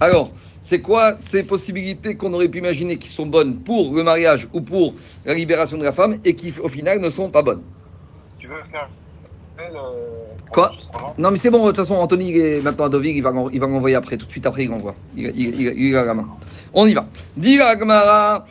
Alors, c'est quoi ces possibilités qu'on aurait pu imaginer qui sont bonnes pour le mariage ou pour la libération de la femme et qui, au final, ne sont pas bonnes? Tu veux faire euh, Quoi? Non, mais c'est bon, de toute façon, Anthony il est maintenant à Deauville, il va, m'envoyer après, tout de suite après, il envoie. Il, il, il, il a la main. On y va. Dira Gmara,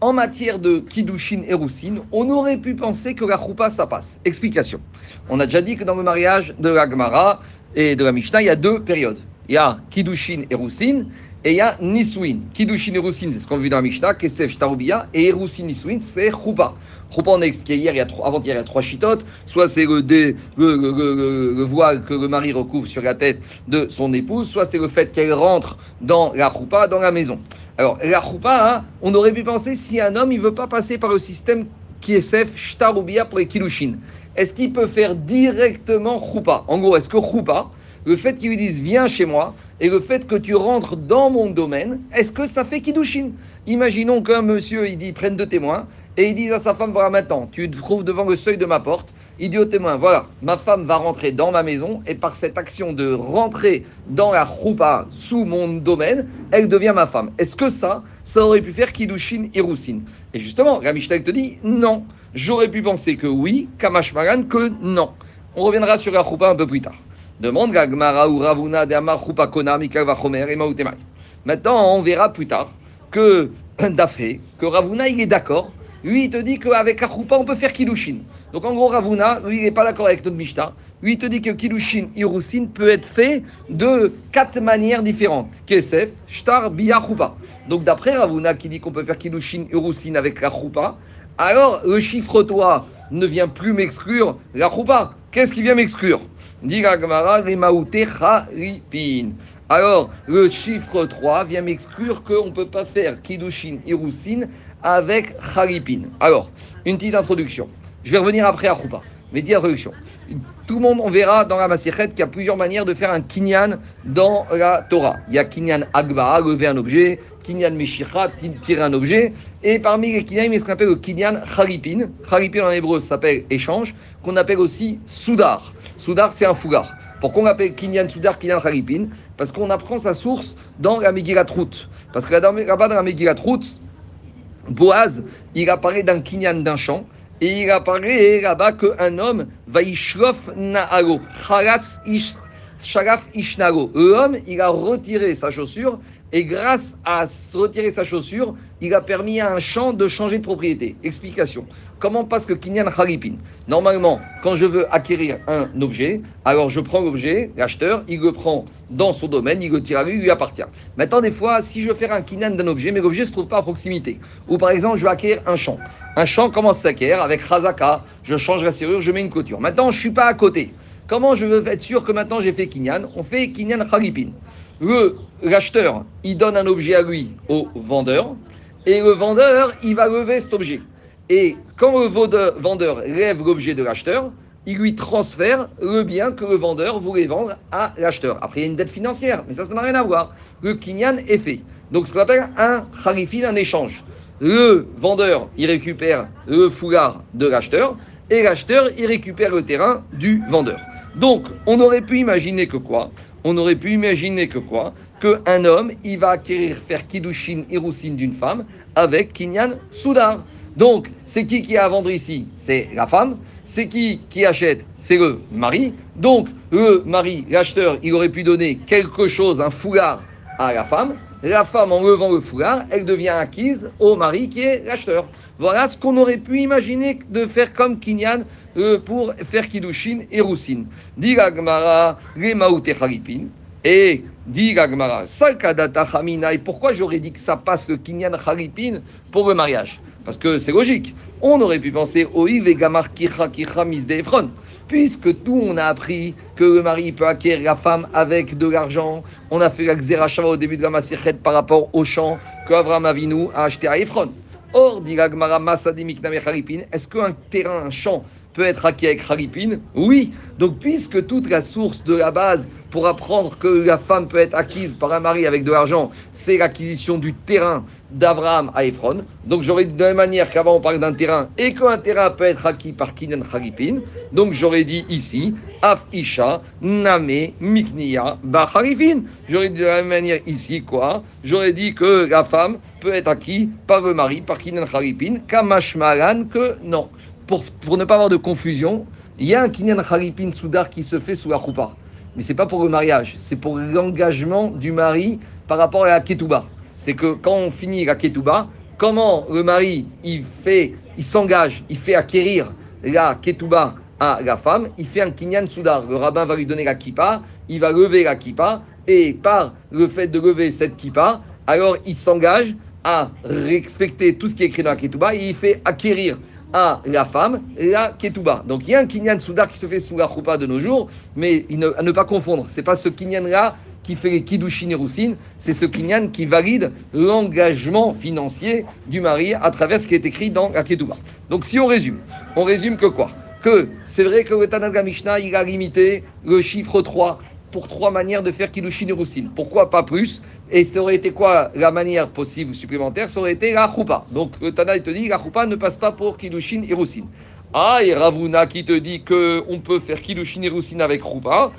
en matière de Kiddushin et Roussine, on aurait pu penser que la choupa, ça passe. Explication. On a déjà dit que dans le mariage de la Gemara et de la Mishnah, il y a deux périodes. Il y a Kiddushin et Roussine, et il y a Niswin. Kiddushin et Roussine, c'est ce qu'on a vu dans la Mishnah, Kesef Shtarubia, et Roussine Niswin, c'est choupa. Choupa, on a expliqué hier, il y a trois, avant-hier, il y a trois chitotes. Soit c'est le, le, le, voile que le mari recouvre sur la tête de son épouse, soit c'est le fait qu'elle rentre dans la choupa, dans la maison. Alors, la choupa, hein, on aurait pu penser si un homme, il veut pas passer par le système Kiesef Shtarubia pour les Kiddushin, est-ce qu'il peut faire directement choupa? En gros, est-ce que choupa, le fait qu'il lui dise viens chez moi et le fait que tu rentres dans mon domaine, est-ce que ça fait Kiddushin Imaginons qu'un monsieur, il dit prenne deux témoins et il dit à sa femme voilà maintenant, tu te trouves devant le seuil de ma porte. Il dit au témoin voilà, ma femme va rentrer dans ma maison et par cette action de rentrer dans la choupa sous mon domaine, elle devient ma femme. Est-ce que ça, ça aurait pu faire Kiddushin et Roussine Et justement, la Mishnah te dit non. J'aurais pu penser que oui, Kamash Magan que non. On reviendra sur la choupa un peu plus tard. Demande Gagmara ou Ravuna de Amar Kona Vachomer et Maoutemai. Maintenant, on verra plus tard que Dafé, que Ravuna, il est d'accord. Lui, il te dit qu'avec la choupa, on peut faire Kiddushin. Donc en gros, Ravuna, lui, il n'est pas d'accord avec notre Mishnah. Lui, il te dit que Kiddushin, Irusin peut être fait de quatre manières différentes. Kesef, Shtar, Bia, Choupa. Donc d'après Ravuna, qui dit qu'on peut faire Kiddushin, Irusin avec la choupa, alors le chiffre toi ne vient plus m'exclure la. Qu'est-ce qui vient m'exclure? Alors, le chiffre 3 vient m'exclure qu'on ne peut pas faire Kiddushin Irusin avec Kharipin. Alors, une petite introduction. Je vais revenir après à Choupa. Mais petite introduction. Tout le monde, on verra dans la Masechet qu'il y a plusieurs manières de faire un kinyan dans la Torah. Il y a kinyan agba, lever un objet, kinyan meshicha, tirer un objet. Et parmi les kinyan, il y a ce qu'on appelle le kinyan Kharipin. Kharipin en hébreu s'appelle échange, qu'on appelle aussi soudar. Soudar, c'est un fougar. Pourquoi on appelle Kinyan Soudar, Kinyan Kharipin? Parce qu'on apprend sa source dans la Megillat Ruth. Parce que là-bas, dans la Megillat Ruth, Boaz, il apparaît d'un Kinyan d'un champ. Et il apparaît là-bas qu'un homme va ishlof na'alo, chalatz sharaf. L'homme, il a retiré sa chaussure et grâce à retirer sa chaussure, il a permis à un champ de changer de propriété. Explication. Comment passe que Kinyan Haripin Normalement, quand je veux acquérir un objet, alors je prends l'objet, l'acheteur, il le prend dans son domaine, il le tire à lui, il lui appartient. Maintenant, des fois, si je veux faire un Kinyan d'un objet, mais l'objet ne se trouve pas à proximité. Ou par exemple, je veux acquérir un champ. Un champ, comment s'acquiert Avec Razaka, je change la serrure, je mets une couture. Maintenant, je ne suis pas à côté. Comment je veux être sûr que maintenant j'ai fait Kinyan? On fait Kinyan Haripin le l'acheteur, il donne un objet à lui au vendeur, et le vendeur, il va lever cet objet. Et quand le vendeur lève l'objet de l'acheteur, il lui transfère le bien que le vendeur voulait vendre à l'acheteur. Après, il y a une dette financière, mais ça, ça n'a rien à voir. Le kinyan est fait. Donc, ce qu'on appelle un harifin, un échange. Le vendeur, il récupère le foulard de l'acheteur, et l'acheteur, il récupère le terrain du vendeur. Donc, on aurait pu imaginer que quoi? On aurait pu imaginer que quoi Qu'un homme, il va acquérir, faire Kiddushin Hirusin d'une femme avec Kinyan Soudar. Donc, c'est qui qui a à vendre ici? C'est la femme. C'est qui qui achète? C'est le mari. Donc, le mari, l'acheteur, il aurait pu donner quelque chose, un foulard à la femme. La femme, en levant le foulard, elle devient acquise au mari qui est l'acheteur. Voilà ce qu'on aurait pu imaginer de faire comme Kinyan euh, pour faire Kiddushin et Roussine. Dit Gmara, Haripin. Et dit Gmara, Salkadata. Et pourquoi j'aurais dit que ça passe le Kinyan Haripin pour le mariage? Parce que c'est logique. On aurait pu penser Oiv et Gamar Kicha Kicha Misdefron. Puisque tout, on a appris que le mari peut acquérir la femme avec de l'argent. On a fait la Xerashava au début de la Masechet par rapport au champ qu'Avram Avinu a acheté à Ephron. Or, dit Gmara, Est-ce qu'un terrain, un champ, peut être acquis avec Haripin Oui. Donc, puisque toute la source de la base pour apprendre que la femme peut être acquise par un mari avec de l'argent, c'est l'acquisition du terrain d'Abraham à Ephron. Donc, j'aurais dit de la même manière qu'avant on parlait d'un terrain et qu'un terrain peut être acquis par Kinan Haripin. Donc, j'aurais dit ici, Af Isha, Name, Mikniya, Haripin. J'aurais dit de la même manière ici, quoi J'aurais dit que la femme peut être acquise par le mari, par Kinan Haripin, Kamashmaran, que non pour, ne pas avoir de confusion, il y a un kinyan haripin soudar qui se fait sous la choupa. Mais c'est pas pour le mariage, c'est pour l'engagement du mari par rapport à la ketouba. C'est que quand on finit la ketouba, comment le mari il fait, il s'engage, il fait acquérir la ketouba à la femme, il fait un kinyan soudar. Le rabbin va lui donner la kippa, il va lever la kippa, et par le fait de lever cette kippa, alors il s'engage à respecter tout ce qui est écrit dans la ketouba et il fait acquérir à la femme la ketouba. Donc il y a un kinyan soudar qui se fait sous la choupa de nos jours, mais à ne pas confondre. C'est pas ce kinyan-là qui fait les kiddushin et c'est ce kinyan qui valide l'engagement financier du mari à travers ce qui est écrit dans la ketouba. Donc si on résume, on résume que quoi? Que c'est vrai que le Tanakh Mishnah, il a limité le chiffre 3 pour trois manières de faire Kiddushin et Roussine. Pourquoi pas plus? Et ça aurait été quoi la manière possible supplémentaire? Ça aurait été la Choupa. Donc le Tana, il te dit la Choupa ne passe pas pour Kiddushin et Roussine. Ah, et Ravuna qui te dit qu'on peut faire Kiddushin et Roussine avec Choupa.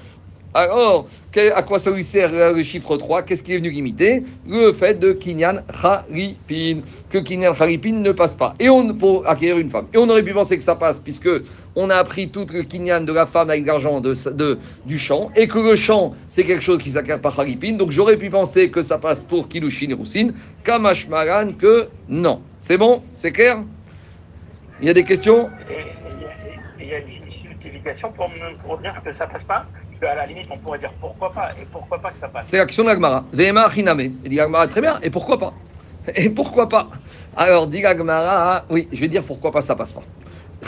Alors, à quoi ça lui sert le chiffre 3 Qu'est-ce qui est venu limiter? Le fait de Kinyan Haripin, que Kinyan Haripin ne passe pas. Et on, pour acquérir une femme. Et on aurait pu penser que ça passe, puisque on a appris tout le Kinyan de la femme avec l'argent de, du champ, et que le champ, c'est quelque chose qui s'acquiert par Haripin. Donc j'aurais pu penser que ça passe pour Kilushin et Roussine, Kamashmaran, que non. C'est bon? C'est clair? Il y a des questions? Il y a une justification pour, pour dire que ça passe pas? À la limite, on pourrait dire pourquoi pas, et pourquoi pas que ça passe. C'est l'action de l'Agmara. Vema Hiname. Il dit l'Agmara, très bien, et pourquoi pas Et pourquoi pas Alors, dit l'Agmara, oui, je vais dire pourquoi pas ça passe pas.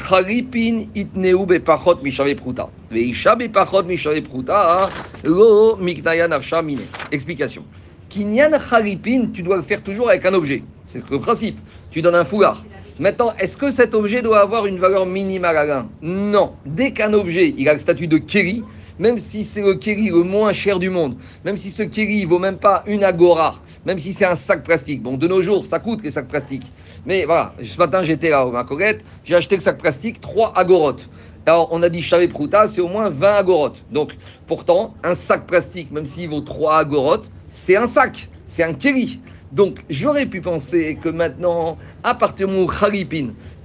Charipin itneu bepachot mishave pruta. Veisha bepachot mishave pruta, lo miknaya nafsha mine. Explication. Kinyan charipin, tu dois le faire toujours avec un objet. C'est le principe. Tu donnes un foulard. Maintenant, est-ce que cet objet doit avoir une valeur minimale à l'un? Non. Dès qu'un objet, il a le statut de kéri, même si c'est le kéri le moins cher du monde, même si ce kéri vaut même pas une agora, même si c'est un sac plastique. Bon, de nos jours, ça coûte les sacs plastiques. Mais voilà, ce matin, j'étais là au Macorette, j'ai acheté le sac plastique, 3 agorotes. Alors, on a dit chavé prouta, c'est au moins 20 agorotes. Donc, pourtant, un sac plastique, même s'il vaut 3 agorotes, c'est un sac, c'est un kéri. Donc, j'aurais pu penser que maintenant, à partir du où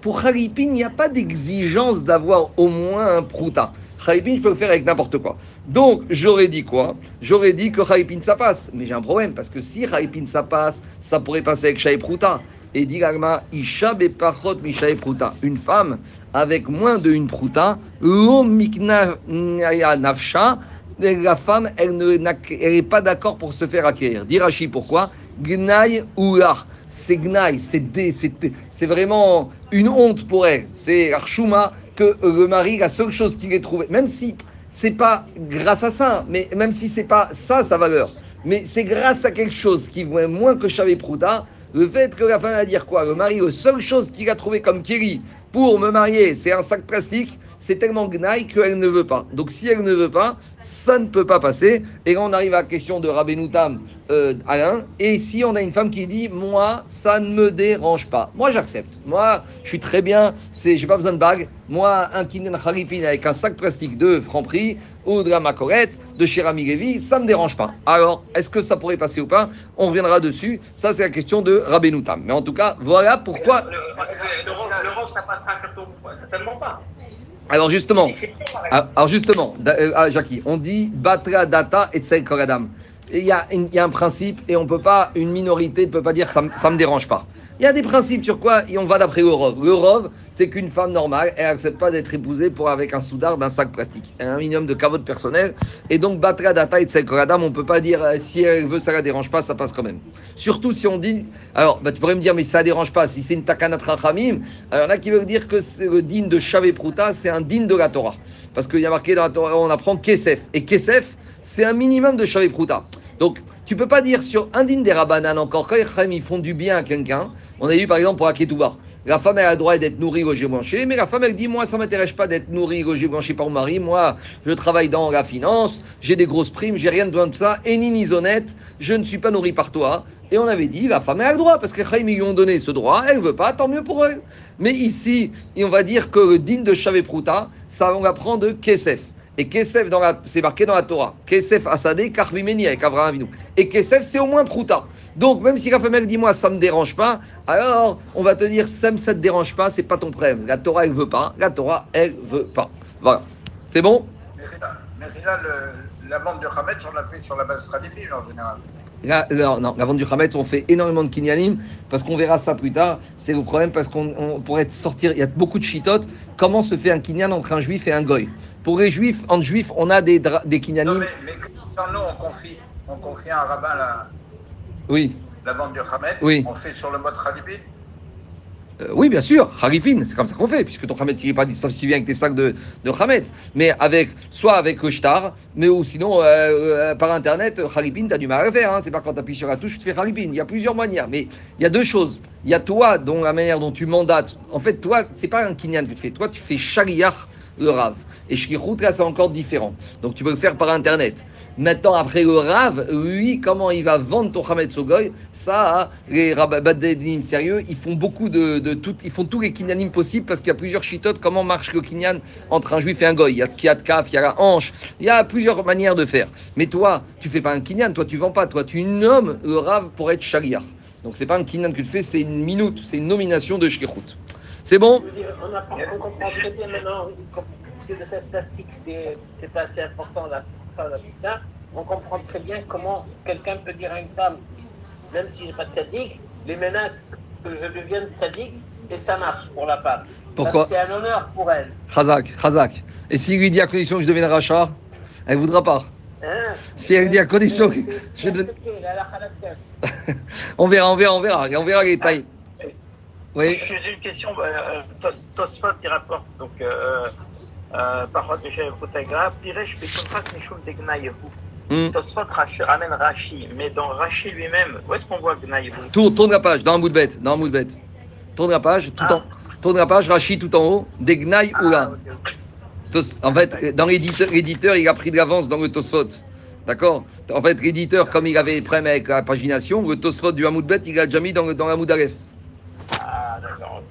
pour Khalipin, il n'y a pas d'exigence d'avoir au moins un prouta. Khalipin, je peux le faire avec n'importe quoi. Donc, j'aurais dit quoi? J'aurais dit que Khalipin, ça passe. Mais j'ai un problème, parce que si Khalipin, ça passe, ça pourrait passer avec Shaï Prouta. Et dit Gagma, Isha Bepachot Prouta. Une femme avec moins de une Mikna Nafsha, la femme, elle n'est pas d'accord pour se faire acquérir. Dirachi, pourquoi? Gnaï Oula. C'est Gnaï, c'est vraiment une honte pour elle. C'est Arshuma que le mari, la seule chose qu'il ait trouvé, même si c'est pas grâce à ça, mais même si c'est pas ça sa valeur, mais c'est grâce à quelque chose qui vaut moins que Chavé Prouta, le fait que la femme va dire quoi? Le mari, la seule chose qu'il a trouvé comme Kiri pour me marier, c'est un sac plastique, c'est tellement gnaille qu'elle ne veut pas. Donc si elle ne veut pas, ça ne peut pas passer. Et là, on arrive à la question de Rabbenoutam euh, Alain. Et si on a une femme qui dit, moi, ça ne me dérange pas. Moi, j'accepte. Moi, je suis très bien, c'est, j'ai pas besoin de bague. Moi, un kinen haripin avec un sac plastique de Franprix ou de la Macorette, de chez Rami Lévy, ça me dérange pas. Alors, est-ce que ça pourrait passer ou pas? On reviendra dessus. Ça, c'est la question de Rabbenoutam. Mais en tout cas, voilà pourquoi. L'Europe, ça passera certainement pas. Alors justement, alors justement, euh, ah, Jackie, on dit batra data et koradam. Il y a un principe et on peut pas, une minorité ne peut pas dire ça, ça me dérange pas. Il y a des principes sur quoi on va d'après le Rov. Le Rov, c'est qu'une femme normale, elle n'accepte pas d'être épousée pour avec un soudard d'un sac plastique. Elle a un minimum de cavote personnel. Et donc, batra data et koradam, on peut pas dire euh, si elle veut, ça la dérange pas, ça passe quand même. Surtout si on dit, alors, bah, tu pourrais me dire, mais ça la dérange pas. Si c'est une takanat rachamim, alors là, qui veut dire que c'est le din de Shavé Prouta, c'est un din de la Torah. Parce qu'il y a marqué dans la Torah, on apprend Kesef. Et Kesef, c'est un minimum de Shavé Prouta. Donc, tu peux pas dire sur un din des rabanan encore, quand les ils font du bien à quelqu'un, on a eu par exemple pour Aketouba, la femme a le droit d'être nourrie, logée, blanchie, mais la femme elle dit, moi ça m'intéresse pas d'être nourrie, logée, blanchie par mon mari, moi je travaille dans la finance, j'ai des grosses primes, j'ai rien besoin de ça, et ni ni honnête, je ne suis pas nourrie par toi. Et on avait dit, la femme a le droit, parce que les lui ont donné ce droit, elle veut pas, tant mieux pour elle. Mais ici, on va dire que le din de Shavé Prouta, ça on apprend de Kesef. Et Kesef, c'est marqué dans la Torah. Kesef Asadé, Karvimeni avec Abraham Avinu. Et Kesef, c'est au moins Prouta. Donc, même si la femme, dit, moi, ça me dérange pas, alors, on va te dire, ça ne te dérange pas, c'est pas ton problème. La Torah, elle veut pas. La Torah, elle veut pas. Voilà. C'est bon? Mais la vente de Hametz, on l'a fait sur la base traditionnelle en général. La, la- non, la vente du Hametz, on fait énormément de kinyanim, parce qu'on verra ça plus tard. C'est le problème, parce qu'on on pourrait sortir, il y a beaucoup de chitotes. Comment se fait un kinyan entre un juif et un goy? Pour les juifs, entre juifs, on a des, des Non, kinyanim. mais, mais quand nous, on confie, on confie à un rabbin la, Oui. la vente du Hametz, Oui. on fait sur le mode traditionnel. Euh, oui, bien sûr, Harifin, c'est comme ça qu'on fait, puisque ton Hametz, il n'est pas dit, si tu viens avec tes sacs de, de. Mais avec, soit avec shtar, mais ou sinon, euh, euh, par Internet, Harifin, tu as du mal à le faire. Hein. C'est pas quand tu appuies sur la touche, tu fais Harifin. Il y a plusieurs manières. Mais il y a deux choses. Il y a toi, dont la manière dont tu mandates. En fait, toi, c'est pas un kinyan que tu fais. Toi, tu fais Shariach le Rav. Et Shkirut, là, c'est encore différent. Donc, tu peux le faire par Internet. Maintenant, après le Rav, lui, comment il va vendre ton Hametz au Goy Ça, les Rabbadim sérieux, ils font beaucoup de, de tout, ils font tous les kinyanim possibles parce qu'il y a plusieurs chitotes. Comment marche le kinyan entre un juif et un Goy Il y a Kiat Kaf, il y a la hanche, il y a plusieurs manières de faire. Mais toi, tu fais pas un kinyan, toi, tu vends pas, toi, tu nommes le Rav pour être Shaliach. Donc, c'est pas un kinyan que tu fais, c'est une minute, c'est une nomination de Shkirut. C'est bon? On, comprend très bien maintenant, c'est de cette plastique, c'est pas assez important la on comprend très bien comment quelqu'un peut dire à une femme, même si j'ai pas de sadique, les menaces que je devienne sadique, et ça marche pour la femme. Pourquoi Parce que C'est un honneur pour elle. Chazak, Chazak. Et s'il lui dit à condition que je devienne rachat, elle voudra pas. Hein Si elle dit à condition que je. On verra, on verra, on verra. On verra les tailles. Oui. J'ai une question. euh, Tos- Tosfot qui rapporte donc euh, Potagra. Piresh Bekontras Mishum de Gnayehu. Hmm. Tosfot Rashi- ramène Rashi, mais dans Rashi lui-même, où est-ce qu'on voit Gnayehu Tourne, tourne la page, dans un bout de bête, dans un bout de bête. Tourne la page, tout en, tourne la page, Rachid tout en haut, Degnaï Oula. Ah, ok, ok. Tos- En fait, dans l'éditeur, il a pris de l'avance dans le Tosfot. D'accord? En fait, l'éditeur, comme il avait des problèmes avec la pagination, le Tosfot du Hamoud Bet, il a déjà mis dans, dans Hamoud Aleph. Ah, d'accord.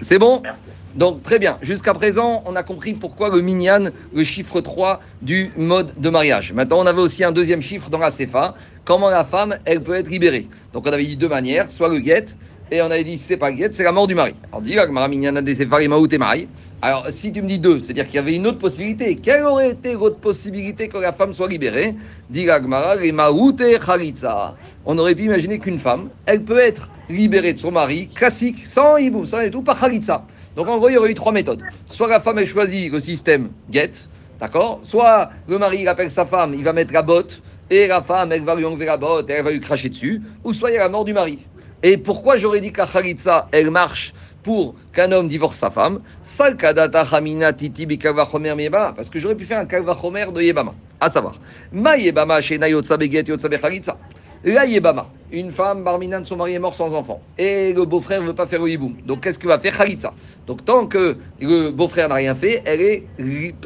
c'est bon? Merci. Donc très bien. Jusqu'à présent, on a compris pourquoi le minyan, le chiffre 3 du mode de mariage. Maintenant, on avait aussi un deuxième chiffre dans la CFA. Comment la femme, elle peut être libérée. Donc on avait dit deux manières, soit le guet, et on avait dit c'est pas guet, c'est la mort du mari. Alors Gemara, minyan des. Alors si tu me dis deux, c'est-à-dire qu'il y avait une autre possibilité. Quelle aurait été l'autre possibilité que la femme soit libérée? Chalitza. On aurait pu imaginer qu'une femme, elle peut être libérée de son mari, classique, sans hibou, sans et tout, par Chalitza. Donc en gros, il y aurait eu trois méthodes. Soit la femme, elle choisit le système get, d'accord? Soit le mari, il appelle sa femme, il va mettre la botte, et la femme, elle va lui enlever la botte, et elle va lui cracher dessus. Ou soit il y a la mort du mari. Et pourquoi j'aurais dit que la Khalitsa, elle marche pour qu'un homme divorce sa femme? Parce que j'aurais pu faire un kavachomer de Yebama. À savoir, ma Yebama shena yotsa beget yotsa. La Yebama, une femme, Barminan, son mari est mort sans enfant. Et le beau-frère ne veut pas faire le hiboum. Donc qu'est-ce qu'il va faire Khalitsa? Donc tant que le beau-frère n'a rien fait, elle est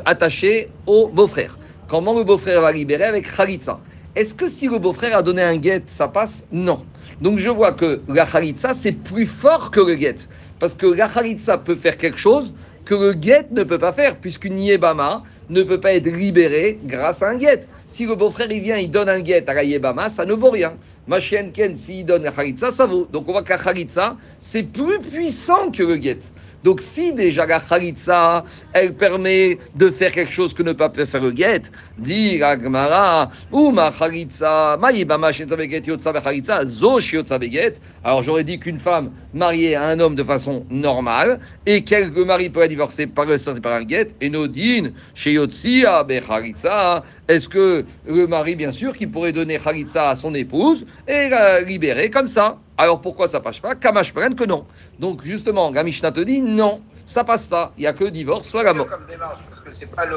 attachée au beau-frère. Comment le beau-frère va libérer avec Khalitsa? Est-ce que si le beau-frère a donné un guet, ça passe? Non. Donc je vois que la Khalitsa, c'est plus fort que le guet. Parce que la Khalitsa peut faire quelque chose que le guet ne peut pas faire, puisqu'une Yebama ne peut pas être libérée grâce à un guet. Si le beau-frère il vient, il donne un guet à la Yebama, ça ne vaut rien. Ma chienne Ken, s'il donne la Khalitsa, ça vaut. Donc on voit que la Khalitsa, c'est plus puissant que le guet. Donc si déjà la Khalitsa, elle permet de faire quelque chose que ne peut pas faire le guet, dit la Gemara, ou ma Khalitsa, ma Yebama shenza beget yotza bechalitsa, zo shiotza beget. Alors j'aurais dit qu'une femme mariée à un homme de façon normale, et qu'elle, le mari peut être divorcé par le sorti par un guet, et Nodine, chez Yotzia, Bechalitsa, est-ce que le mari, bien sûr, qui pourrait donner Khalitsa à son épouse, et la libérer comme ça? Alors pourquoi ça passe pas? Kamash prenne que non. Donc justement, la Mishnah te dit non. ça passe pas. Il n'y a que divorce, soit la mort. comme démarche, parce que c'est pas le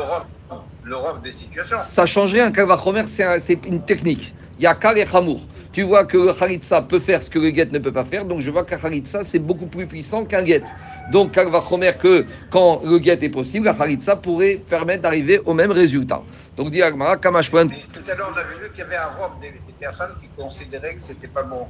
le rof des situations. Ça change rien. Kalvachomer, c'est un- c'est une technique. Il y a Kal et Chamour. Tu vois que le Khalitsa peut faire ce que le Get ne peut pas faire, donc je vois qu'un Khalitsa, c'est beaucoup plus puissant qu'un Get. Donc Kalvachomer, que quand le Get est possible, la Khalitsa pourrait permettre d'arriver au même résultat. Donc dit Agmara. Mais tout à l'heure, on avait vu qu'il y avait un rof des, des personnes qui considéraient que c'était pas bon.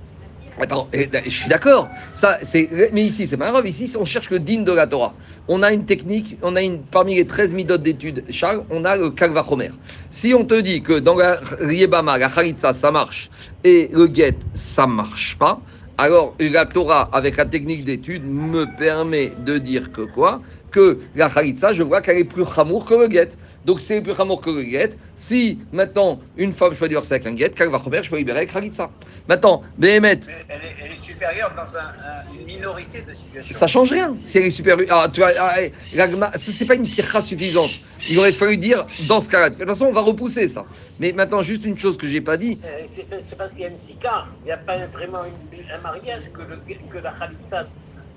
Attends, eh, je suis d'accord. Ça, c'est, mais ici, c'est pas grave. Ici, on cherche le din de la Torah. On a une technique, on a une, parmi les 13 midotes d'études, Charles, on a le Kalvachomer. Si on te dit que dans la Riebama, la Khalitsa, ça marche, et le Get, ça marche pas, alors la Torah, avec la technique d'étude, me permet de dire que quoi? Que la Khalitsa, je vois qu'elle est plus chamour que le Get. Donc c'est plus chamour que le Get. Si maintenant, une femme, peux divorcer avec un Get, Kalvachomer, je peux libérer avec Khalitsa. Maintenant, Mais elle est, elle est supérieure dans un- un- une minorité de situations. ça change rien. Si elle est super. Ah, tu vois, ah, eh, c'est pas une pirra suffisante. Il aurait fallu dire dans ce cas-là. De toute façon, on va repousser ça. Mais maintenant, juste une chose que j'ai pas dit. Euh, C'est c'est parce qu'il y a une sika, il n'y a pas vraiment une- un mariage que, le, que la Khalitsa.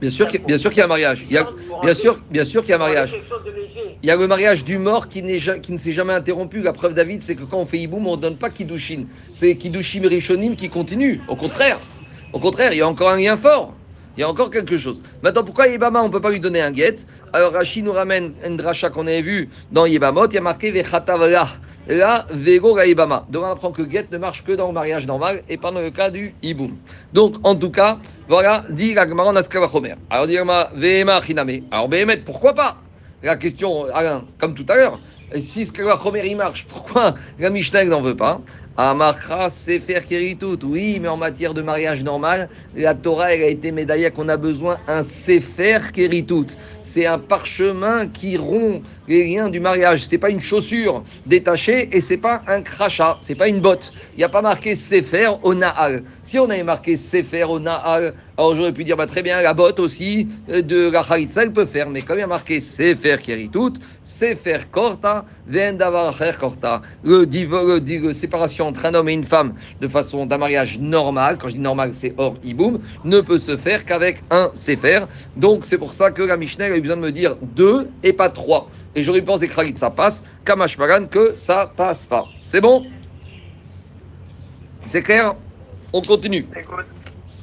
Bien sûr, qu'il- bien sûr qu'il y a un mariage. Il y a, bien sûr, bien sûr qu'il y a un mariage. Il y a le mariage du mort qui, ne s'est jamais interrompu. La preuve, David, c'est que quand on fait Iboum, on ne donne pas Kiddushin. C'est Kiddushim Rishonim qui continue. Au contraire. Au contraire, il y a encore un lien fort. Il y a encore quelque chose. Maintenant, pourquoi Yébama, on ne peut pas lui donner un guet? Alors, Rachid nous ramène une dracha qu'on avait vu dans Yébamot. Il y a marqué Vechatavla. Là, Vego la Yébama. Donc, on apprend que guet ne marche que dans le mariage normal et pas dans le cas du Iboum. Donc, en tout cas, voilà, dit la Gemara en Askavachomer. Alors, dit la Vehema Chiname. Alors, Behemet, pourquoi pas? La question, Alain, comme tout à l'heure, si la première il marche, pourquoi la Mishnah n'en veut pas? Amarkra, c'est faire tout. Oui, mais en matière de mariage normal, la Torah elle a été médaillée qu'on a besoin un sefer keritut. C'est un parchemin qui rompt les liens du mariage. C'est pas une chaussure détachée et c'est pas un crachat. C'est pas une botte. Il n'y a pas marqué sefer au naal. Si on avait marqué sefer au naal, alors j'aurais pu dire bah, très bien la botte aussi euh, de la chalitza elle peut faire. Mais comme il y a marqué sefer keritut, sefer korta, ven davar acher korta. Le divo- le di- la entre un homme et une femme de façon d'un mariage normal, quand je dis normal c'est hors iboum, ne peut se faire qu'avec un sefer. Donc c'est pour ça que la Mishnah a eu besoin de me dire deux et pas trois. Et j'aurais pensé que ça passe, Kamash Pagan que ça passe pas. C'est bon? C'est clair? On continue.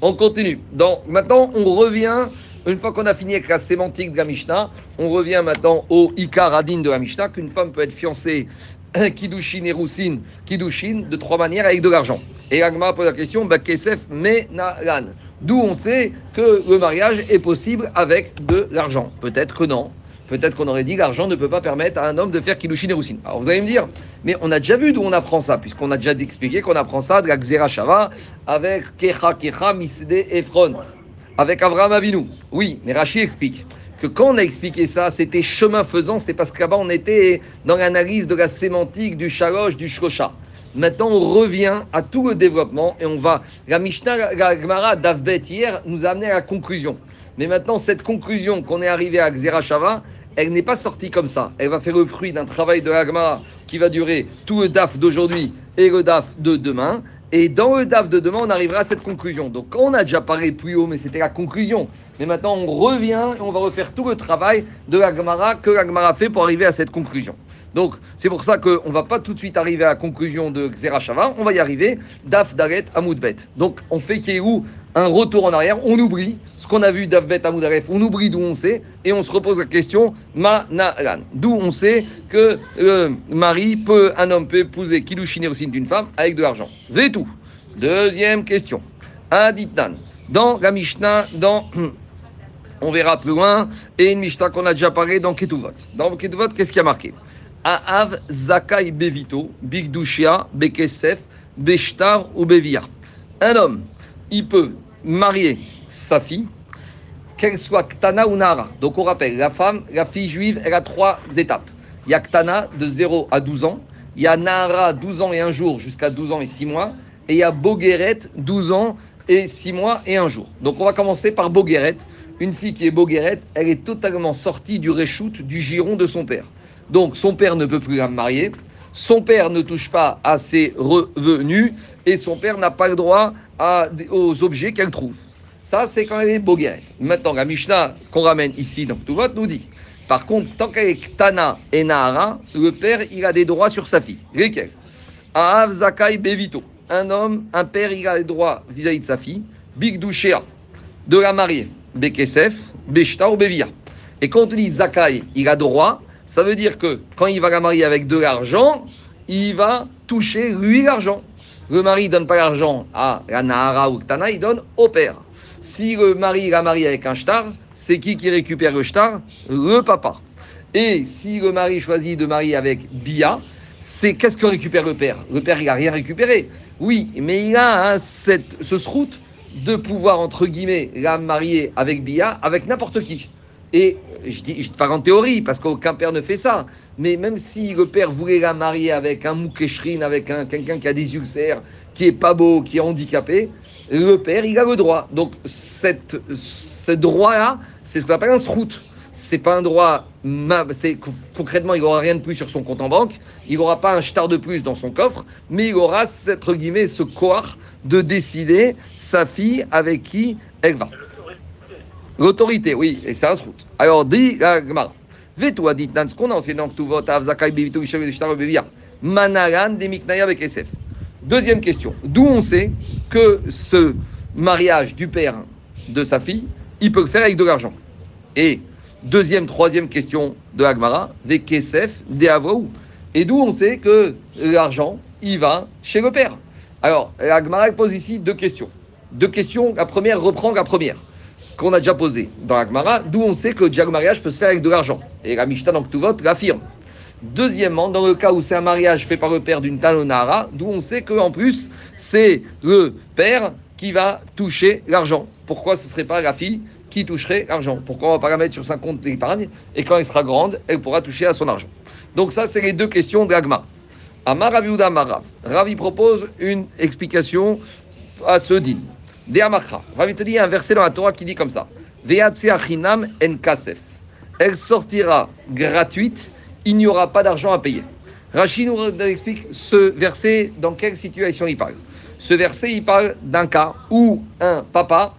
On continue. Donc, maintenant, on revient, une fois qu'on a fini avec la sémantique de la Mishnah, on revient maintenant au Ikar Adin de la Mishnah, qu'une femme peut être fiancée Kiddushin et Roussine, Kiddushin, de trois manières avec de l'argent. Et Agma pose la question, bah, Kesef Menalan. D'où on sait que le mariage est possible avec de l'argent. Peut-être que non. Peut-être qu'on aurait dit que l'argent ne peut pas permettre à un homme de faire Kiddushin et Roussine. Alors vous allez me dire, mais on a déjà vu d'où on apprend ça, puisqu'on a déjà expliqué qu'on apprend ça de la Xera Shava avec Kecha Kecha Misde Ephron, avec Abraham Avinu. Oui, mais Rachid explique que quand on a expliqué ça, c'était chemin faisant, c'est parce là-bas on était dans l'analyse de la sémantique du shalosh, du shlosha. Maintenant, on revient à tout le développement et on va. La Mishnah, la Gemara hier nous a amené à la conclusion. Mais maintenant, cette conclusion qu'on est arrivé à Xera Shava, elle n'est pas sortie comme ça. Elle va faire le fruit d'un travail de la qui va durer tout le DAF d'aujourd'hui et le DAF de demain. Et dans le DAF de demain, on arrivera à cette conclusion. Donc, on a déjà parlé plus haut, mais c'était la conclusion. Mais maintenant, on revient et on va refaire tout le travail de la Gemara que la Gemara fait pour arriver à cette conclusion. Donc, c'est pour ça qu'on ne va pas tout de suite arriver à la conclusion de Xera Shava, on va y arriver, Daf Daret Amoudbet. Donc, on fait Kéhou un retour en arrière, on oublie ce qu'on a vu Daf Bet on oublie d'où on sait, et on se repose la question. D'où on sait que euh, mari peut, un homme peut épouser Kilushin aussi d'une femme avec de l'argent. tout. Deuxième question. Aditnan. Dans la Mishnah, dans. On verra plus loin. Et une Mishnah qu'on a déjà parlé dans Ketuvot. Dans Ketuvot, qu'est-ce qui a marqué? Aav Zakai Bevito, Bigdushia, Bekesef, Beshtar ou Bevia. Un homme, il peut marier sa fille, qu'elle soit Ktana ou Nara. Donc on rappelle, la femme, la fille juive, elle a trois étapes. Il y a Ktana de 0 à 12 ans, il y a Nara 12 ans et un jour jusqu'à 12 ans et 6 mois, et il y a Bogueret 12 ans et 6 mois et un jour. Donc on va commencer par Bogueret. Une fille qui est Bogueret, elle est totalement sortie du réchoute, du giron de son père. Donc son père ne peut plus la marier, son père ne touche pas à ses revenus et son père n'a pas le droit aux objets qu'elle trouve. Ça, c'est quand elle est boguerette. Maintenant, la Mishnah qu'on ramène ici dans tout vote nous dit par contre, tant qu'elle est Tana et Nahara, le père, il a des droits sur sa fille. Lesquels Zakai Bevito. Un homme, un père, il a les droits vis-à-vis de sa fille. Big Douchea, de la marier. Bekesef, Beshta ou Bevia. Et quand on dit Zakai, il a droit, ça veut dire que quand il va la marier avec de l'argent, il va toucher lui l'argent. Le mari donne pas l'argent à la Nahara ou Tana, il donne au père. Si le mari la marie avec un shtar, c'est qui qui récupère le shtar? Le papa. Et si le mari choisit de marier avec Bia, c'est qu'est-ce que récupère le père? Le père, il n'a rien récupéré. Oui, mais il a cette, ce sroute de pouvoir, entre guillemets, la marier avec Bia, avec n'importe qui. Et je dis, je parle en théorie, parce qu'aucun père ne fait ça. Mais même si le père voulait la marier avec un moukeshrine, avec un, quelqu'un qui a des ulcères, qui est pas beau, qui est handicapé, le père, il a le droit. Donc, cette, ce droit-là, c'est ce qu'on appelle un sroute. C'est pas un droit, c'est concrètement, il n'aura rien de plus sur son compte en banque, il n'aura pas un star de plus dans son coffre, mais il aura, entre guillemets, ce corps de décider sa fille avec qui elle va. L'autorité, oui, et c'est un sroute. Alors, dit la Gemara. Vetua dit dans ce qu'on a enseigné dans votre Avzakai Bevitou Ishav Ishtar Bevia. Manaran de Miknaya avec SF. Deuxième question. D'où on sait que ce mariage du père de sa fille, il peut le faire avec de l'argent? Et deuxième, troisième question de Agmara, Vekesef de Avoou. Et d'où on sait que l'argent, il va chez le père. Alors, Agmara pose ici deux questions. Deux questions. La première reprend la première qu'on a déjà posée dans Agmara, d'où on sait que le mariage peut se faire avec de l'argent. Et la Mishnah dans vote l'affirme. Deuxièmement, dans le cas où c'est un mariage fait par le père d'une talonara, d'où on sait qu'en plus, c'est le père qui va toucher l'argent. Pourquoi ce ne serait pas la fille qui toucherait l'argent Pourquoi on ne va pas la mettre sur son compte d'épargne et quand elle sera grande, elle pourra toucher à son argent Donc ça, c'est les deux questions d'Agma. Amar Raviuda Marav. Ravi propose une explication à ce din. De Amakra. Ravi te dit un verset dans la Torah qui dit comme ça. Elle sortira gratuite il n'y aura pas d'argent à payer. Rachid nous explique ce verset, dans quelle situation il parle. Ce verset, il parle d'un cas où un papa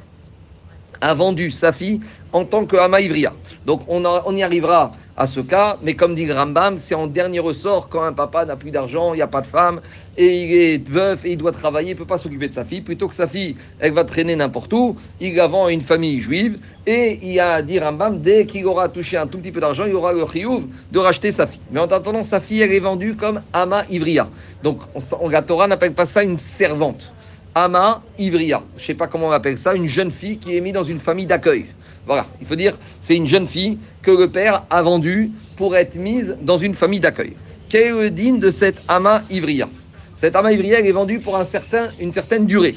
a vendu sa fille en tant que Ivria. Donc on, on, y arrivera à ce cas, mais comme dit Rambam, c'est en dernier ressort quand un papa n'a plus d'argent, il n'y a pas de femme, et il est veuf et il doit travailler, il ne peut pas s'occuper de sa fille, plutôt que sa fille, elle va traîner n'importe où, il la vend à une famille juive, et il a dit Rambam, dès qu'il aura touché un tout petit peu d'argent, il aura le chiyuv de racheter sa fille. Mais en attendant, sa fille, elle est vendue comme Ama Ivria. Donc on, la Torah n'appelle pas ça une servante. Ama Ivria. Je ne sais pas comment on appelle ça, une jeune fille qui est mise dans une famille d'accueil. Voilà, il faut dire, c'est une jeune fille que le père a vendue pour être mise dans une famille d'accueil. Quel est le digne de cette Ama Ivria? Cette Ama Ivria, elle est vendue pour un certain, une certaine durée.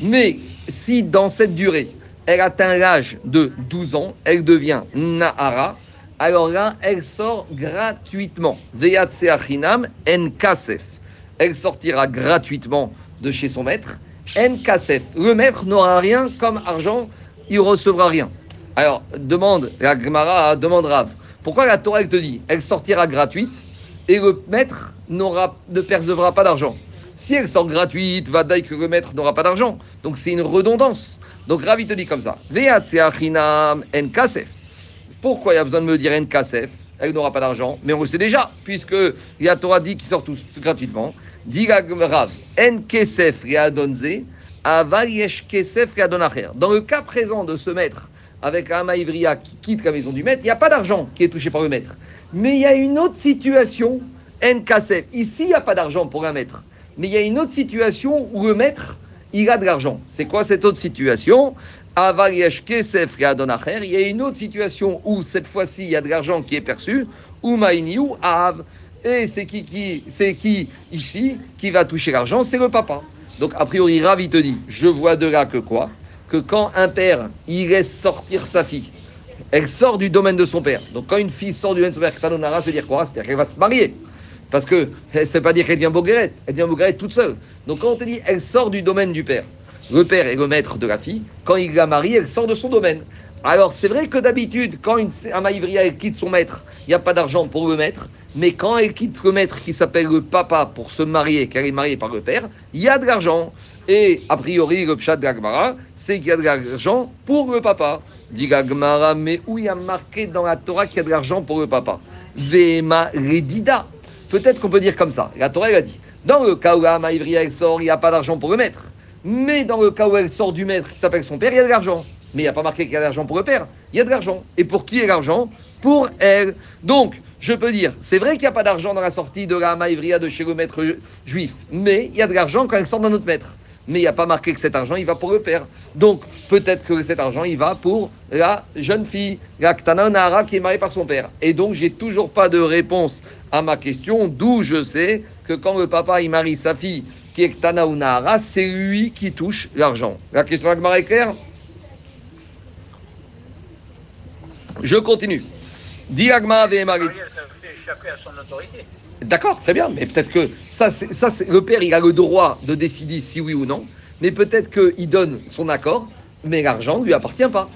Mais si dans cette durée, elle atteint l'âge de 12 ans, elle devient Nahara, alors là, elle sort gratuitement. En kasef. Elle sortira gratuitement de chez son maître. En kasef. Le maître n'aura rien comme argent, il recevra rien. Alors, demande, la Gemara demande Rav, pourquoi la Torah te dit, elle sortira gratuite et le maître n'aura, ne percevra pas d'argent? Si elle sort gratuite, va que le maître n'aura pas d'argent. Donc c'est une redondance. Donc Rav, il te dit comme ça, en kasef. Pourquoi il y a besoin de me dire en Elle n'aura pas d'argent, mais on le sait déjà, puisque la Torah dit qu'ils sortent tous gratuitement. Rav, en kesef kesef Dans le cas présent de ce maître avec un Ivria qui quitte la maison du maître, il n'y a pas d'argent qui est touché par le maître. Mais il y a une autre situation, NKSF. Ici, il n'y a pas d'argent pour un maître. Mais il y a une autre situation où le maître, il a de l'argent. C'est quoi cette autre situation? Il y a une autre situation où cette fois-ci il y a de l'argent qui est perçu, ou Av. Et c'est qui, qui, c'est qui ici qui va toucher l'argent? C'est le papa. Donc a priori, Ravi te dit, je vois de là que quoi? Que quand un père, il laisse sortir sa fille, elle sort du domaine de son père. Donc quand une fille sort du domaine de son père, Katanonara, ça veut dire quoi? C'est-à-dire qu'elle va se marier. Parce que ça ne veut pas dire qu'elle devient boguerette, elle devient boguerette toute seule. Donc quand on te dit elle sort du domaine du père, le père est le maître de la fille, quand il la marie, elle sort de son domaine. Alors, c'est vrai que d'habitude, quand une, un maïvria quitte son maître, il n'y a pas d'argent pour le maître. Mais quand elle quitte le maître qui s'appelle le papa pour se marier, car elle est mariée par le père, il y a de l'argent. Et a priori, le pshat de l'Agmara, c'est qu'il y a de l'argent pour le papa. Dit l'Agmara, mais où il y a marqué dans la Torah qu'il y a de l'argent pour le papa? Vema redida. Peut-être qu'on peut dire comme ça. La Torah, elle a dit dans le cas où la maïvria sort, il n'y a pas d'argent pour le maître. Mais dans le cas où elle sort du maître qui s'appelle son père, il y a de l'argent. Mais il n'y a pas marqué qu'il y a de l'argent pour le père. Il y a de l'argent. Et pour qui est l'argent? Pour elle. Donc, je peux dire, c'est vrai qu'il n'y a pas d'argent dans la sortie de la maïvria de chez le maître ju- juif. Mais il y a de l'argent quand elle sort d'un autre maître. Mais il n'y a pas marqué que cet argent, il va pour le père. Donc, peut-être que cet argent, il va pour la jeune fille, la Ktana Nahara, qui est mariée par son père. Et donc, j'ai toujours pas de réponse à ma question, d'où je sais que quand le papa, il marie sa fille, qui est Ktana ou Nahara, c'est lui qui touche l'argent. La question de la est claire? Je continue. Dis Agma Vehemari. Marie, elle a fait échapper à son autorité. D'accord, très bien, mais peut-être que ça, ça le père, il a le droit de décider si oui ou non, mais peut-être qu'il donne son accord, mais l'argent ne lui appartient pas.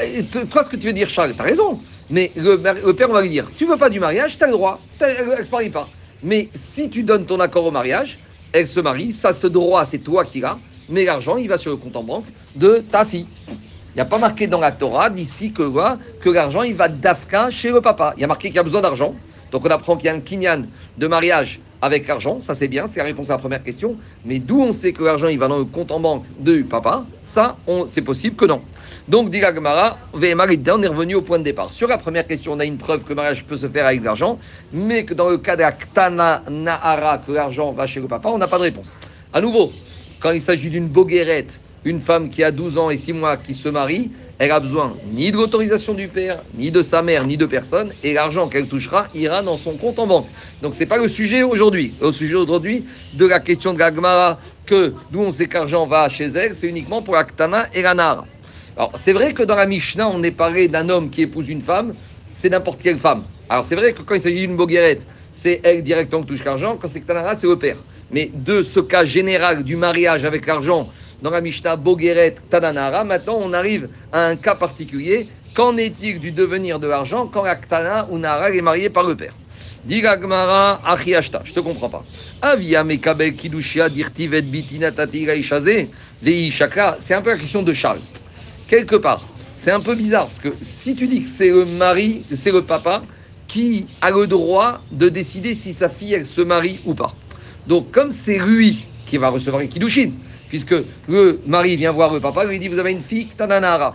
Euh, Toi, ce que tu veux dire, Charles, tu as raison, mais le, père, on va lui dire, tu veux pas du mariage, tu as le droit, elle ne se marie pas. Mais si tu donnes ton accord au mariage, elle se marie, ça, ce droit, c'est toi qui l'as, mais l'argent, il va sur le compte en banque de ta fille. Il n'y a pas marqué dans la Torah d'ici que, que l'argent, il va d'Afka chez le papa. Il y a marqué qu'il y a besoin d'argent. Donc on apprend qu'il y a un kinyan de mariage avec l'argent. Ça, c'est bien, c'est la réponse à la première question. Mais d'où on sait que l'argent, il va dans le compte en banque de papa? Ça, c'est possible que non. Donc, dit Gemara, on est revenu au point de départ. Sur la première question, on a une preuve que le mariage peut se faire avec de l'argent, mais que dans le cas de la Ktana Nahara, que l'argent va chez le papa, on n'a pas de réponse. À nouveau, quand il s'agit d'une boguerette, une femme qui a 12 ans et 6 mois qui se marie, elle a besoin ni de l'autorisation du père, ni de sa mère, ni de personne, et l'argent qu'elle touchera ira dans son compte en banque. Donc c'est pas le sujet aujourd'hui. Le sujet aujourd'hui de la question de la Gemara, que d'où on sait qu'argent va chez elle, c'est uniquement pour la Ktana et la Nahara. Alors c'est vrai que dans la Mishnah, on est parlé d'un homme qui épouse une femme, c'est n'importe quelle femme. Alors c'est vrai que quand il s'agit d'une boguerette, c'est elle directement qui touche l'argent, quand c'est Ktanara, c'est le père. Mais de ce cas général du mariage avec l'argent, dans la Mishnah Bogueret Tananara, maintenant on arrive à un cas particulier. Qu'en est-il du devenir de l'argent quand la Ktana ou Nahara est mariée par le père? Dit la Gemara, Achiashta, je te comprends pas. Avia mekabel kidushia dirtivet bitina tatira ishaze, vei shakra. C'est un peu la question de Charles. Quelque part, c'est un peu bizarre parce que si tu dis que c'est le mari, c'est le papa qui a le droit de décider si sa fille elle se marie ou pas. Donc comme c'est lui qui va recevoir les kiddushin, puisque le mari vient voir le papa, lui dit vous avez une fille, tananara.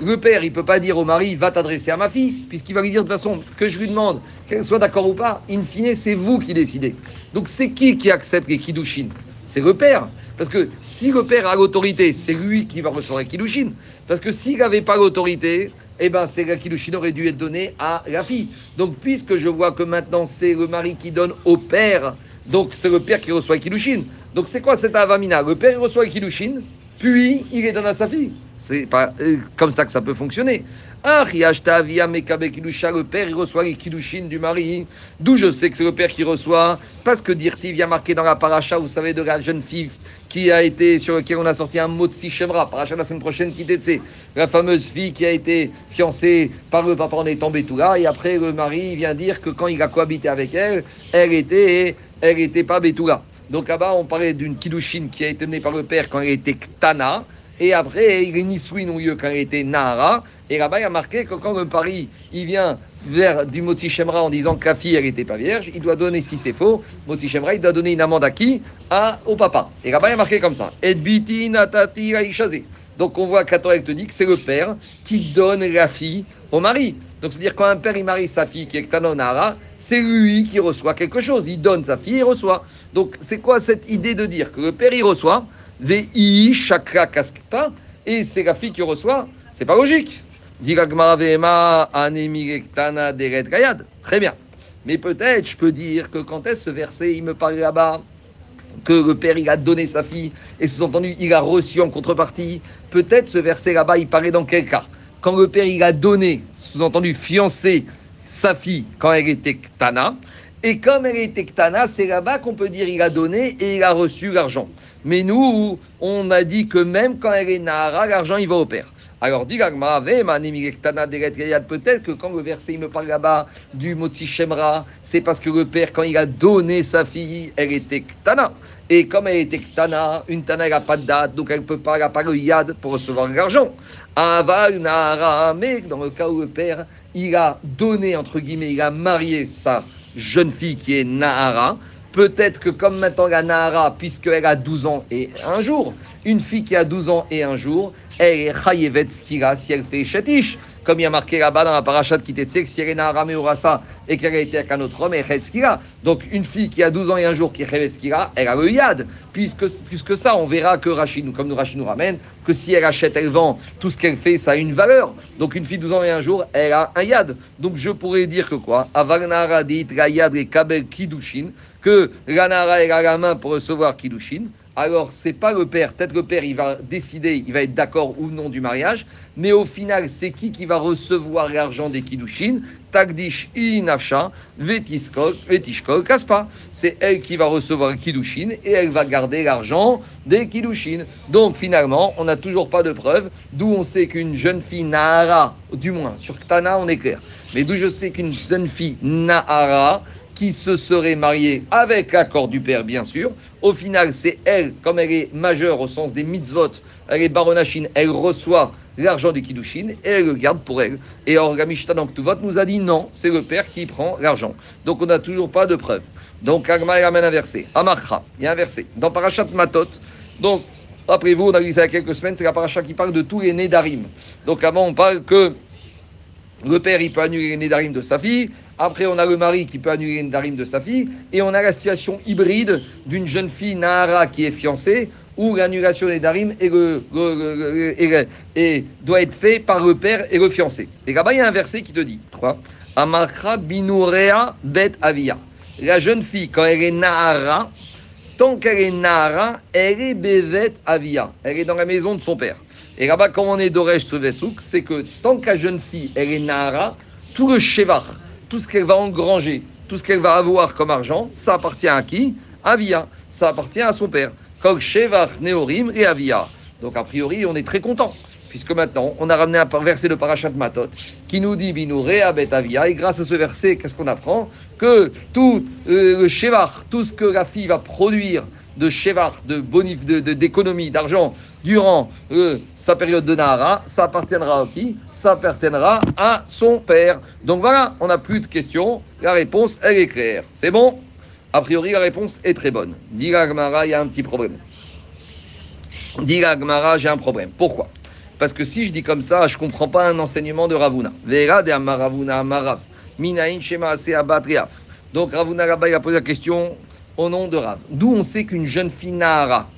Le père, il peut pas dire au mari va t'adresser à ma fille, puisqu'il va lui dire de toute façon que je lui demande qu'elle soit d'accord ou pas. In fine, c'est vous qui décidez. Donc c'est qui qui accepte les kiddushin c'est le père. Parce que si le père a l'autorité, c'est lui qui va recevoir kiddushin. Parce que s'il n'avait pas l'autorité, eh ben, c'est la aurait dû être donné à la fille. Donc, puisque je vois que maintenant c'est le mari qui donne au père, donc c'est le père qui reçoit kiddushin. Donc, c'est quoi cette avamina? Le père reçoit kiddushin, puis il les donne à sa fille. C'est pas euh, comme ça que ça peut fonctionner. Ah, Riashta via Mekabe Kiddusha, le père, il reçoit les Kiddushin du mari. D'où je sais que c'est le père qui reçoit. Parce que Dirtiv a marqué dans la paracha, vous savez, de la jeune fille qui a été, sur laquelle on a sorti un mot de Shemra, paracha la semaine prochaine, qui était la fameuse fille qui a été fiancée par le papa en étant Betula. Et après, le mari vient dire que quand il a cohabité avec elle, elle était, elle était pas Betula. Donc là-bas, on parlait d'une Kiddushin qui a été menée par le père quand elle était Ktana. Et après, il est Nisui non lieu quand il était Nahara. Et là-bas, il a marqué que quand le pari, il vient vers du Moti Shemra en disant que la fille, elle n'était pas vierge, il doit donner, si c'est faux, Moti Shemra, il doit donner une amende à qui? À, Au papa. Et là-bas, il a marqué comme ça. Et biti natati. Donc on voit qu'à te dit que c'est le père qui donne la fille au mari. Donc c'est-à-dire quand un père il marie sa fille qui est Ktanonara, c'est lui qui reçoit quelque chose. Il donne sa fille et reçoit. Donc c'est quoi cette idée de dire que le père il reçoit, Vei chakra kaskta, et c'est la fille qui reçoit C'est pas logique. Très bien. Mais peut-être je peux dire que quand est-ce ce verset, il me parle là-bas que le père il a donné sa fille et sous-entendu il a reçu en contrepartie. Peut-être ce verset là-bas il parlait dans quel cas? Quand le père il a donné, sous-entendu fiancé sa fille quand elle était ktana. Et comme elle était ktana, c'est là-bas qu'on peut dire il a donné et il a reçu l'argent. Mais nous, on a dit que même quand elle est nahara, l'argent il va au père. Alors, dit peut-être que quand le verset il me parle là-bas du moti Shemra, c'est parce que le père, quand il a donné sa fille, elle était ktana. Et comme elle était ktana, une tana, n'a pas de date, donc elle ne peut pas, elle n'a pas le yad pour recevoir l'argent. Aval Nahara, mais dans le cas où le père, il a donné, entre guillemets, il a marié sa jeune fille qui est Nahara, Peut-être que comme maintenant la Nahara, puisqu'elle a 12 ans et un jour, une fille qui a 12 ans et un jour, elle est chayevet skira si elle fait chetish. Comme il y a marqué là-bas dans la parachat qui était si elle est et qu'elle a été avec un autre homme, elle est. Donc une fille qui a 12 ans et un jour qui est elle a le yad. Puisque, puisque ça, on verra que Rachid, comme nous Rachid nous ramène, que si elle achète, elle vend, tout ce qu'elle fait, ça a une valeur. Donc une fille de 12 ans et un jour, elle a un yad. Donc je pourrais dire que quoi? Yad et kabel kidushin que l'anara est à la main pour recevoir Kiddushin, alors c'est pas le père. Peut-être le père, il va décider, il va être d'accord ou non du mariage, mais au final, c'est qui qui va recevoir l'argent des Kiddushin Tagdish inafsha vetishkol kaspa. C'est elle qui va recevoir Kiddushin et elle va garder l'argent des Kiddushin. Donc finalement, on n'a toujours pas de preuve, d'où on sait qu'une jeune fille Nahara, du moins sur Ktana, on est clair, mais d'où je sais qu'une jeune fille Nahara, qui se serait mariée avec l'accord du père, bien sûr. Au final, c'est elle, comme elle est majeure au sens des mitzvot, elle est baronachine, elle reçoit l'argent des kiddushin et elle le garde pour elle. Et or, la Mishnah vote nous a dit non, c'est le père qui prend l'argent. Donc on n'a toujours pas de preuve. Donc Agma ramène un verset. Il y a un verset. Dans Parashat Matot, donc après vous, on a vu ça il y a quelques semaines, c'est la paracha qui parle de tous les Nédarim. Donc avant, on parle que le père, il peut annuler les Nédarim de sa fille. Après, on a le mari qui peut annuler les Nédarim de sa fille. Et on a la situation hybride d'une jeune fille Nahara qui est fiancée, où l'annulation des Nédarim et doit être fait par le père et le fiancé. Et là-bas, il y a un verset qui te dit, quoi Amakra binurea bet avia. La jeune fille, quand elle est Nahara, tant qu'elle est Nahara, elle est bevet avia. Elle est dans la maison de son père. Et là-bas, comme on est d'Oresh Sovesouk, c'est que tant que la jeune fille, elle est Nahara, tout le Shevar, tout ce qu'elle va engranger, tout ce qu'elle va avoir comme argent, ça appartient à qui? À Via. Ça appartient à son père. Kog Shevar, Neorim et Avia. Donc, a priori, on est très content. Puisque maintenant, on a ramené un verset de Parashat Matot qui nous dit Binouré Abet Avia. Et grâce à ce verset, qu'est-ce qu'on apprend? Que tout euh, le Shevar, tout ce que la fille va produire de Shevar, de bonif, d'économie, d'argent durant euh, sa période de Nahara, ça appartiendra à qui? Ça appartiendra à son père. Donc voilà, on n'a plus de questions. La réponse, elle est claire. C'est bon? A priori, la réponse est très bonne. Dit Gmara, il y a un petit problème. Dit Gmara, j'ai un problème. Pourquoi? Parce que si je dis comme ça, je ne comprends pas un enseignement de Ravuna. Vera de Amaravuna Amarav. Minaïn Shema Donc Ravuna là il a posé la question au nom de Rav. D'où on sait qu'une jeune fille Nahara,